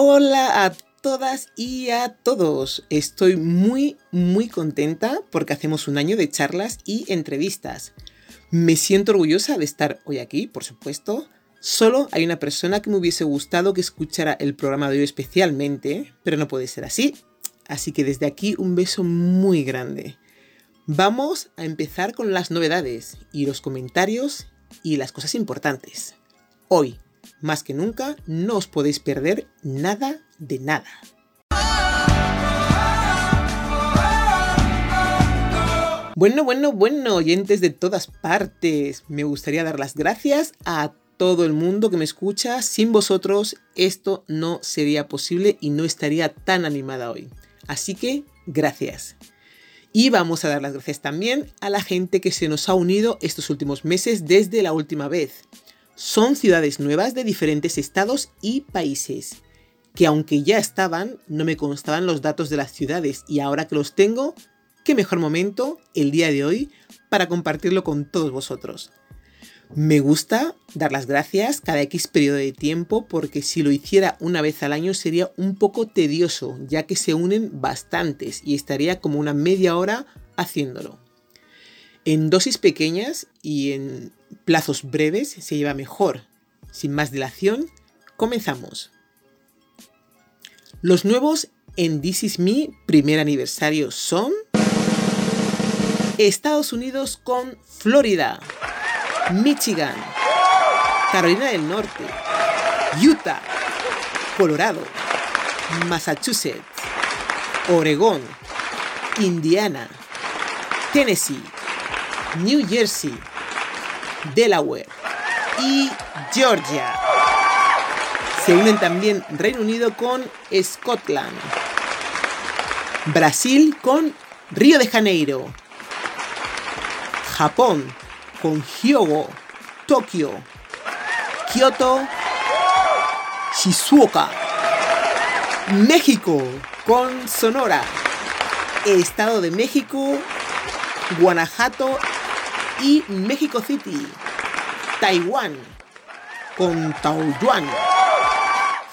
Hola a todas y a todos. Estoy muy, muy contenta porque hacemos un año de charlas y entrevistas. Me siento orgullosa de estar hoy aquí, por supuesto. Solo hay una persona que me hubiese gustado que escuchara el programa de hoy especialmente, pero no puede ser así. Así que desde aquí un beso muy grande. Vamos a empezar con las novedades y los comentarios y las cosas importantes. Hoy, más que nunca, no os podéis perder nada de nada. Bueno, bueno, bueno, oyentes de todas partes, me gustaría dar las gracias a todo el mundo que me escucha. Sin vosotros esto no sería posible y no estaría tan animada hoy. Así que, gracias. Y vamos a dar las gracias también a la gente que se nos ha unido estos últimos meses desde la última vez. Son ciudades nuevas de diferentes estados y países, que aunque ya estaban, no me constaban los datos de las ciudades y ahora que los tengo, qué mejor momento el día de hoy para compartirlo con todos vosotros. Me gusta dar las gracias cada X periodo de tiempo porque si lo hiciera una vez al año sería un poco tedioso ya que se unen bastantes y estaría como una media hora haciéndolo. En dosis pequeñas y en plazos breves se lleva mejor. Sin más dilación, comenzamos. Los nuevos en This Is Me primer aniversario son Estados Unidos con Florida. Michigan, Carolina del Norte, Utah, Colorado, Massachusetts, Oregón, Indiana, Tennessee, New Jersey, Delaware y Georgia. Se unen también Reino Unido con Scotland, Brasil con Río de Janeiro, Japón con Hyogo, Tokio, Kyoto, Shizuoka, México con Sonora, Estado de México, Guanajuato y México City, Taiwán con Taoyuan,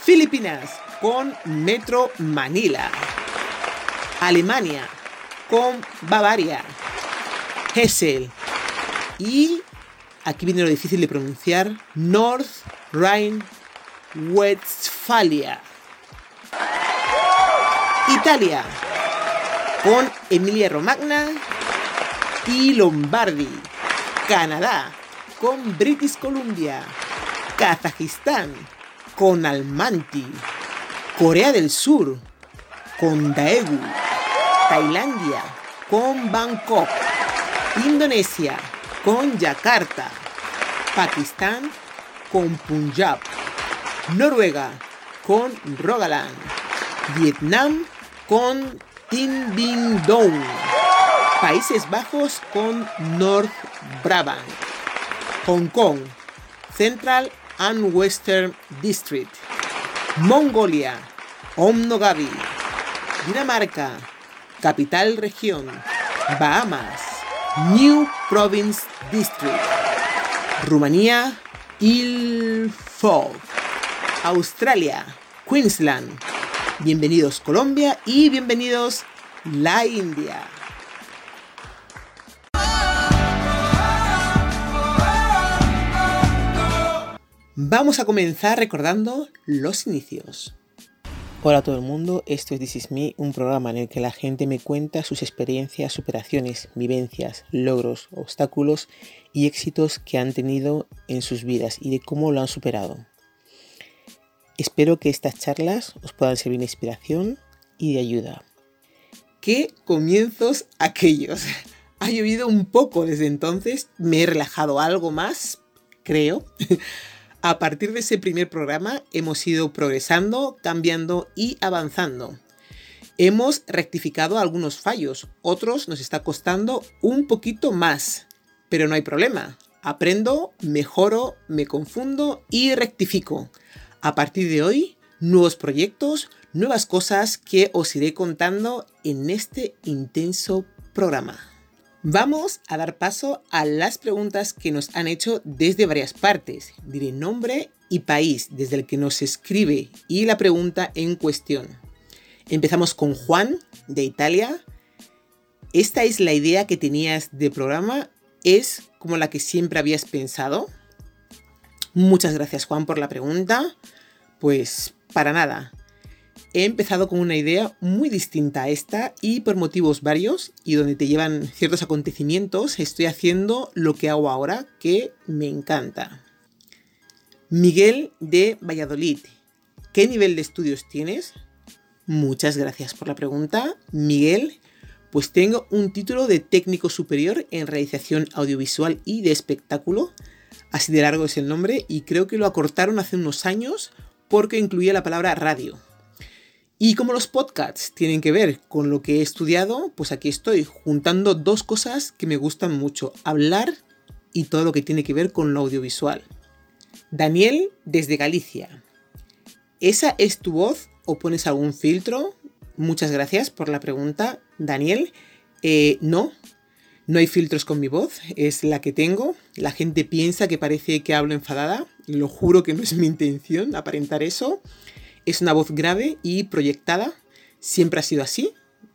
Filipinas con Metro Manila, Alemania con Bavaria, Hessel. Y aquí viene lo difícil de pronunciar, North Rhine-Westphalia. Italia, con Emilia Romagna y Lombardi. Canadá, con British Columbia. Kazajistán, con Almanti. Corea del Sur, con Daegu. Tailandia, con Bangkok. Indonesia, con Yakarta, Pakistán con Punjab, Noruega con Rogaland, Vietnam con Tin Dong, Países Bajos con North Brabant, Hong Kong, Central and Western District, Mongolia, Omnogabi, Dinamarca, Capital Región, Bahamas, New Province District, Rumanía, Ilfov, Australia, Queensland. Bienvenidos Colombia y bienvenidos la India. Vamos a comenzar recordando los inicios. Hola a todo el mundo, esto es This Is Me, un programa en el que la gente me cuenta sus experiencias, superaciones, vivencias, logros, obstáculos y éxitos que han tenido en sus vidas y de cómo lo han superado. Espero que estas charlas os puedan servir de inspiración y de ayuda. ¿Qué comienzos aquellos? Ha llovido un poco desde entonces, me he relajado algo más, creo. A partir de ese primer programa hemos ido progresando, cambiando y avanzando. Hemos rectificado algunos fallos, otros nos está costando un poquito más, pero no hay problema. Aprendo, mejoro, me confundo y rectifico. A partir de hoy, nuevos proyectos, nuevas cosas que os iré contando en este intenso programa. Vamos a dar paso a las preguntas que nos han hecho desde varias partes. Diré nombre y país desde el que nos escribe y la pregunta en cuestión. Empezamos con Juan, de Italia. ¿Esta es la idea que tenías de programa? ¿Es como la que siempre habías pensado? Muchas gracias Juan por la pregunta. Pues para nada. He empezado con una idea muy distinta a esta y por motivos varios y donde te llevan ciertos acontecimientos estoy haciendo lo que hago ahora que me encanta. Miguel de Valladolid. ¿Qué nivel de estudios tienes? Muchas gracias por la pregunta, Miguel. Pues tengo un título de técnico superior en realización audiovisual y de espectáculo. Así de largo es el nombre y creo que lo acortaron hace unos años porque incluía la palabra radio. Y como los podcasts tienen que ver con lo que he estudiado, pues aquí estoy juntando dos cosas que me gustan mucho, hablar y todo lo que tiene que ver con lo audiovisual. Daniel desde Galicia. ¿Esa es tu voz o pones algún filtro? Muchas gracias por la pregunta, Daniel. Eh, no, no hay filtros con mi voz, es la que tengo. La gente piensa que parece que hablo enfadada. Lo juro que no es mi intención aparentar eso. Es una voz grave y proyectada. Siempre ha sido así.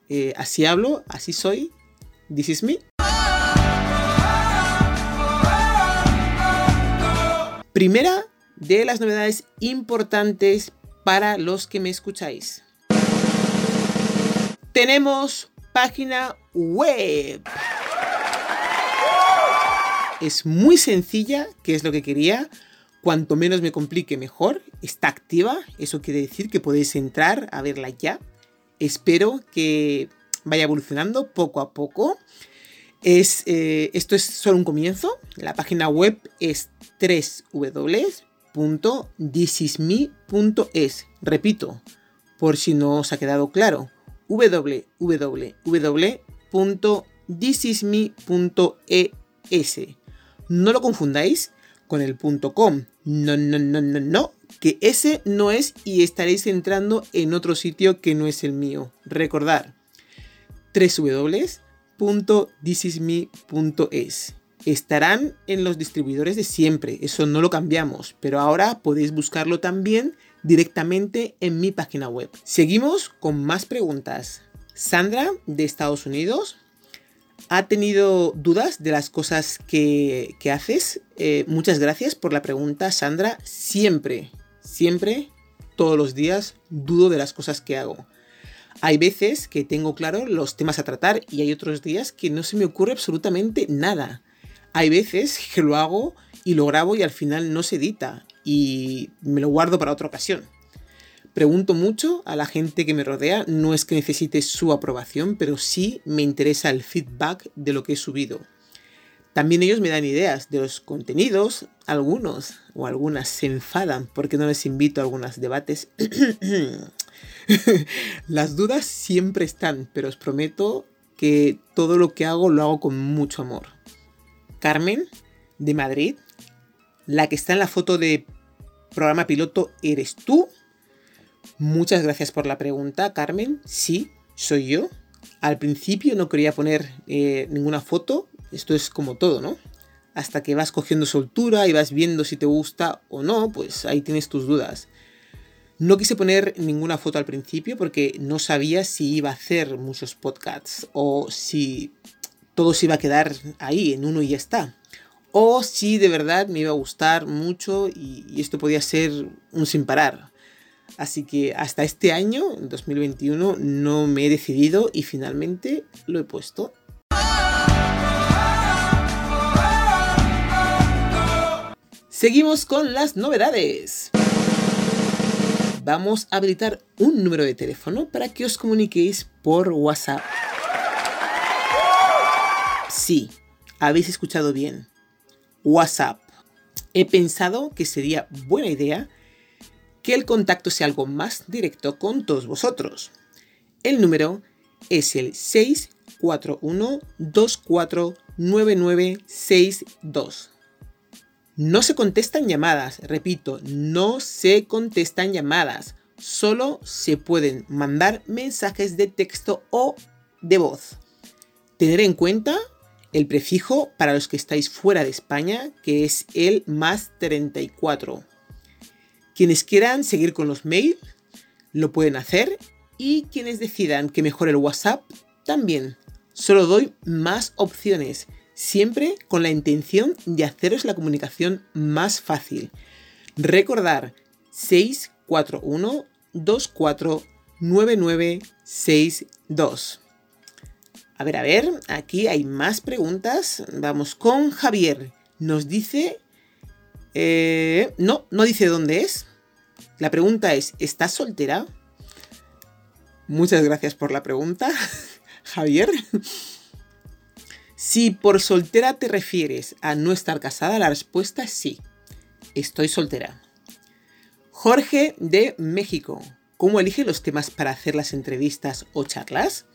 Eh, así hablo, así soy. This is me. Primera de las novedades importantes para los que me escucháis. Tenemos página web. Es muy sencilla, que es lo que quería. Cuanto menos me complique, mejor. Está activa, eso quiere decir que podéis entrar a verla ya. Espero que vaya evolucionando poco a poco. Eh, esto es solo un comienzo. La página web es www.thisisme.es. Repito, por si no os ha quedado claro, www.thisisme.es. No lo confundáis con el .com. No, no, no, no, no. Que ese no es y estaréis entrando en otro sitio que no es el mío. Recordad, www.thisisme.es estarán en los distribuidores de siempre, eso no lo cambiamos, pero ahora podéis buscarlo también directamente en mi página web. Seguimos con más preguntas. Sandra de Estados Unidos ha tenido dudas de las cosas que, haces. Eh, muchas gracias por la pregunta, Sandra. Siempre, siempre, todos los días dudo de las cosas que hago. Hay veces que tengo claro los temas a tratar y hay otros días que no se me ocurre absolutamente nada. Hay veces que lo hago y lo grabo y al final no se edita y me lo guardo para otra ocasión. Pregunto mucho a la gente que me rodea, no es que necesite su aprobación, pero sí me interesa el feedback de lo que he subido. También ellos me dan ideas de los contenidos, algunos o algunas se enfadan porque no les invito a algunos debates. Las dudas siempre están, pero os prometo que todo lo que hago lo hago con mucho amor. Carmen, de Madrid. La que está en la foto de programa piloto eres tú. Muchas gracias por la pregunta, Carmen. Sí, soy yo. Al principio no quería poner eh, ninguna foto. Esto es como todo, ¿no? Hasta que vas cogiendo soltura y vas viendo si te gusta o no, pues ahí tienes tus dudas. No quise poner ninguna foto al principio porque no sabía si iba a hacer muchos podcasts o si todo se iba a quedar ahí en uno y ya está. O si de verdad me iba a gustar mucho y, esto podía ser un sin parar. Así que hasta este año, en 2021, no me he decidido y finalmente lo he puesto. Seguimos con las novedades. Vamos a habilitar un número de teléfono para que os comuniquéis por WhatsApp. Sí, habéis escuchado bien. WhatsApp. He pensado que sería buena idea que el contacto sea algo más directo con todos vosotros. El número es el 641-249962. No se contestan llamadas, repito, no se contestan llamadas. Solo se pueden mandar mensajes de texto o de voz. Tener en cuenta el prefijo para los que estáis fuera de España, que es el más 34. Quienes quieran seguir con los mails lo pueden hacer y quienes decidan que mejore el WhatsApp también. Solo doy más opciones, siempre con la intención de haceros la comunicación más fácil. Recordar 641 249962. A ver, a ver, aquí hay más preguntas. Vamos con Javier. Nos dice... Eh, no, no dice dónde es. La pregunta es, ¿estás soltera? Muchas gracias por la pregunta, Javier. Si por soltera te refieres a no estar casada, la respuesta es sí. Estoy soltera. Jorge de México. ¿Cómo elige los temas para hacer las entrevistas o charlas?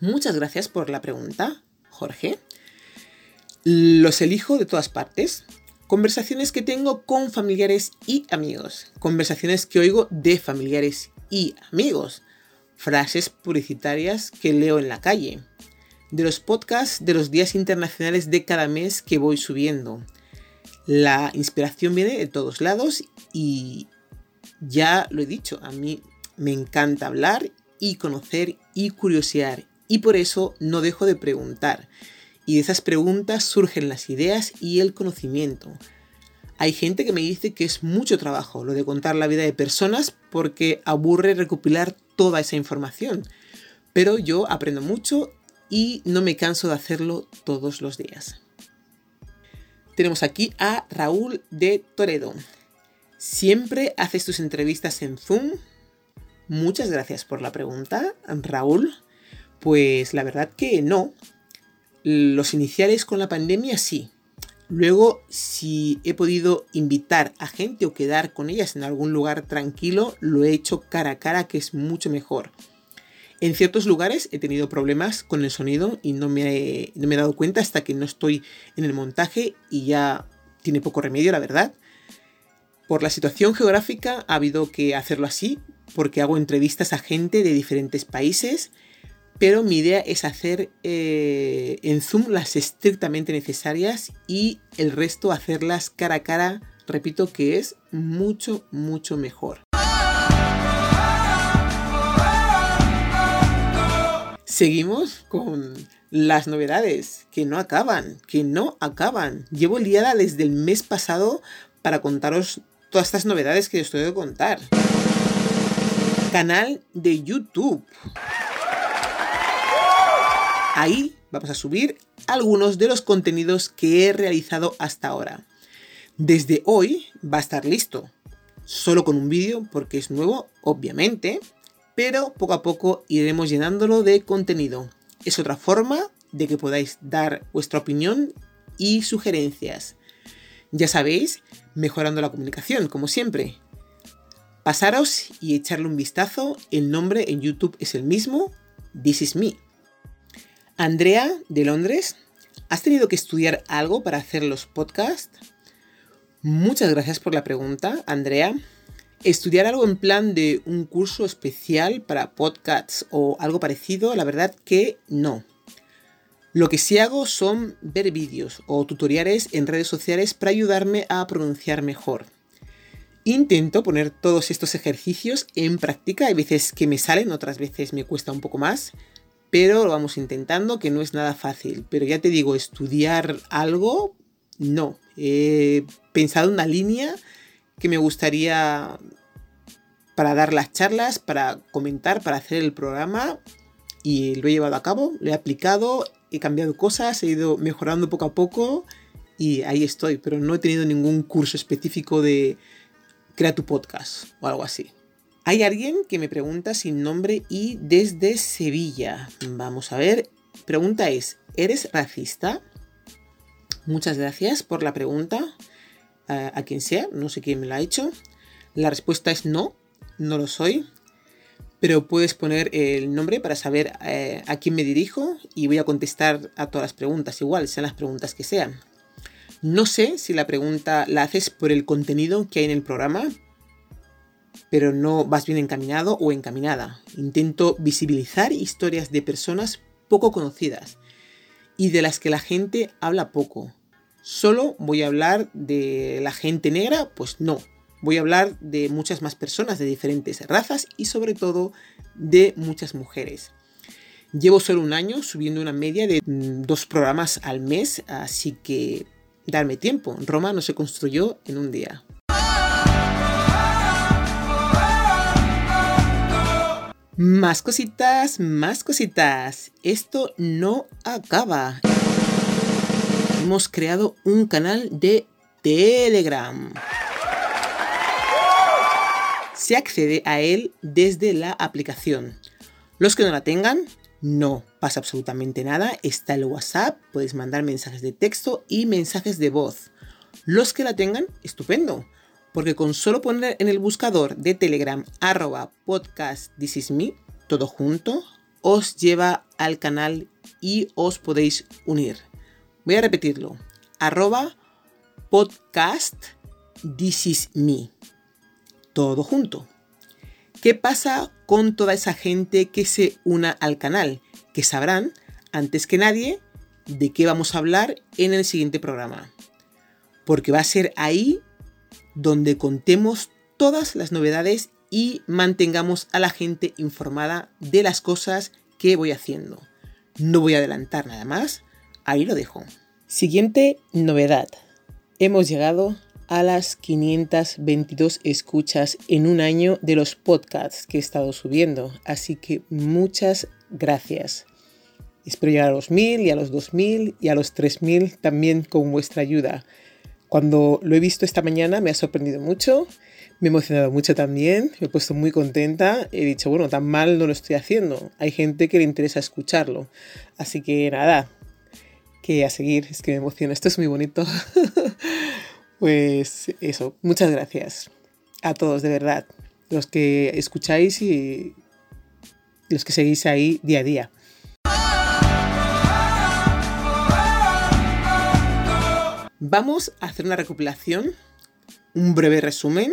Muchas gracias por la pregunta, Jorge. Los elijo de todas partes. Conversaciones que tengo con familiares y amigos. Conversaciones que oigo de familiares y amigos. Frases publicitarias que leo en la calle. De los podcasts de los días internacionales de cada mes que voy subiendo. La inspiración viene de todos lados y ya lo he dicho, a mí me encanta hablar y conocer y curiosear y por eso no dejo de preguntar y de esas preguntas surgen las ideas y el conocimiento. Hay gente que me dice que es mucho trabajo lo de contar la vida de personas porque aburre recopilar toda esa información. Pero yo aprendo mucho y no me canso de hacerlo todos los días. Tenemos aquí a Raúl de Toledo. ¿Siempre haces tus entrevistas en Zoom? Muchas gracias por la pregunta, Raúl. Pues la verdad que no. Los iniciales con la pandemia sí. Luego, si he podido invitar a gente o quedar con ellas en algún lugar tranquilo, lo he hecho cara a cara, que es mucho mejor. En ciertos lugares he tenido problemas con el sonido y no me, he, no me he dado cuenta hasta que no estoy en el montaje y ya tiene poco remedio, la verdad. Por la situación geográfica ha habido que hacerlo así, porque hago entrevistas a gente de diferentes países pero mi idea es hacer eh, en Zoom las estrictamente necesarias y el resto hacerlas cara a cara, repito que es mucho, mucho mejor. Seguimos con las novedades que no acaban, que no acaban. Llevo liada desde el mes pasado para contaros todas estas novedades que os tengo que contar. Canal de YouTube. Ahí vamos a subir algunos de los contenidos que he realizado hasta ahora. Desde hoy va a estar listo, solo con un vídeo porque es nuevo, obviamente, pero poco a poco iremos llenándolo de contenido. Es otra forma de que podáis dar vuestra opinión y sugerencias. Ya sabéis, mejorando la comunicación, como siempre. Pasaros y echarle un vistazo, el nombre en YouTube es el mismo, This is Me. Andrea, de Londres, ¿has tenido que estudiar algo para hacer los podcasts? Muchas gracias por la pregunta, Andrea. Estudiar algo en plan de un curso especial para podcasts o algo parecido, la verdad que no. Lo que sí hago son ver vídeos o tutoriales en redes sociales para ayudarme a pronunciar mejor. Intento poner todos estos ejercicios en práctica, hay veces que me salen, otras veces me cuesta un poco más, pero lo vamos intentando, que no es nada fácil. Pero ya te digo, estudiar algo, no. He pensado una línea que me gustaría para dar las charlas, para comentar, para hacer el programa y lo he llevado a cabo, lo he aplicado, he cambiado cosas, he ido mejorando poco a poco y ahí estoy, pero no he tenido ningún curso específico de crea tu podcast o algo así. Hay alguien que me pregunta sin nombre y desde Sevilla. Vamos a ver. Pregunta es, ¿eres racista? Muchas gracias por la pregunta. a quien sea, no sé quién me la ha hecho. La respuesta es no, no lo soy. Pero puedes poner el nombre para saber eh, a quién me dirijo y voy a contestar a todas las preguntas, igual, sean las preguntas que sean. No sé si la pregunta la haces por el contenido que hay en el programa, pero no vas bien encaminado o encaminada. Intento visibilizar historias de personas poco conocidas y de las que la gente habla poco. Solo voy a hablar de la gente negra, pues no. voy a hablar de muchas más personas de diferentes razas y sobre todo de muchas mujeres. Llevo solo un año subiendo una media de mm, dos programas al mes, así que darme tiempo. Roma no se construyó en un día. Más cositas, más cositas. Esto no acaba. Hemos creado un canal de Telegram. Se accede a él desde la aplicación. Los que no la tengan, no pasa absolutamente nada. Está el WhatsApp, puedes mandar mensajes de texto y mensajes de voz. Los que la tengan, estupendo. Porque con solo poner en el buscador de Telegram arroba podcast this is me, todo junto, os lleva al canal y os podéis unir. Voy a repetirlo. Arroba podcast this is me. Todo junto. ¿Qué pasa con toda esa gente que se una al canal? Que sabrán, antes que nadie, de qué vamos a hablar en el siguiente programa. Porque va a ser ahí donde contemos todas las novedades y mantengamos a la gente informada de las cosas que voy haciendo. No voy a adelantar nada más, ahí lo dejo. Siguiente novedad. Hemos llegado a las 522 escuchas en un año de los podcasts que he estado subiendo. Así que muchas gracias. Espero llegar a los 1000 y a los 2000 y a los 3000 también con vuestra ayuda. Cuando lo he visto esta mañana me ha sorprendido mucho, me ha emocionado mucho también, me he puesto muy contenta, he dicho, bueno, tan mal no lo estoy haciendo, hay gente que le interesa escucharlo. Así que nada, que a seguir, es que me emociona, esto es muy bonito. Pues eso, muchas gracias a todos, de verdad, los que escucháis y los que seguís ahí día a día. Vamos a hacer una recopilación, un breve resumen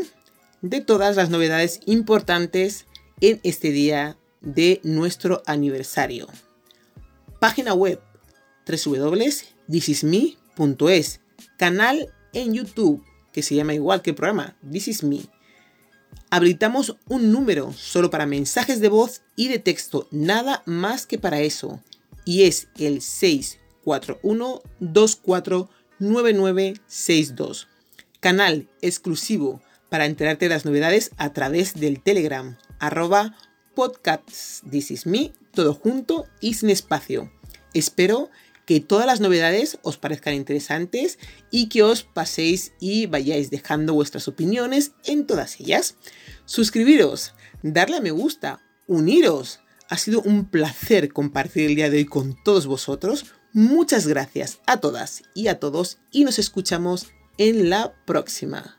de todas las novedades importantes en este día de nuestro aniversario. Página web www.thisisme.es, canal en YouTube, que se llama igual que el programa This Is Me. Habilitamos un número solo para mensajes de voz y de texto, nada más que para eso. Y es el 641-249962. Canal exclusivo para enterarte de las novedades a través del Telegram, arroba podcasts This Is Me, todo junto y sin espacio. Espero que todas las novedades os parezcan interesantes y que os paséis y vayáis dejando vuestras opiniones en todas ellas. Suscribiros, darle a me gusta, uniros. Ha sido un placer compartir el día de hoy con todos vosotros. Muchas gracias a todas y a todos y nos escuchamos en la próxima.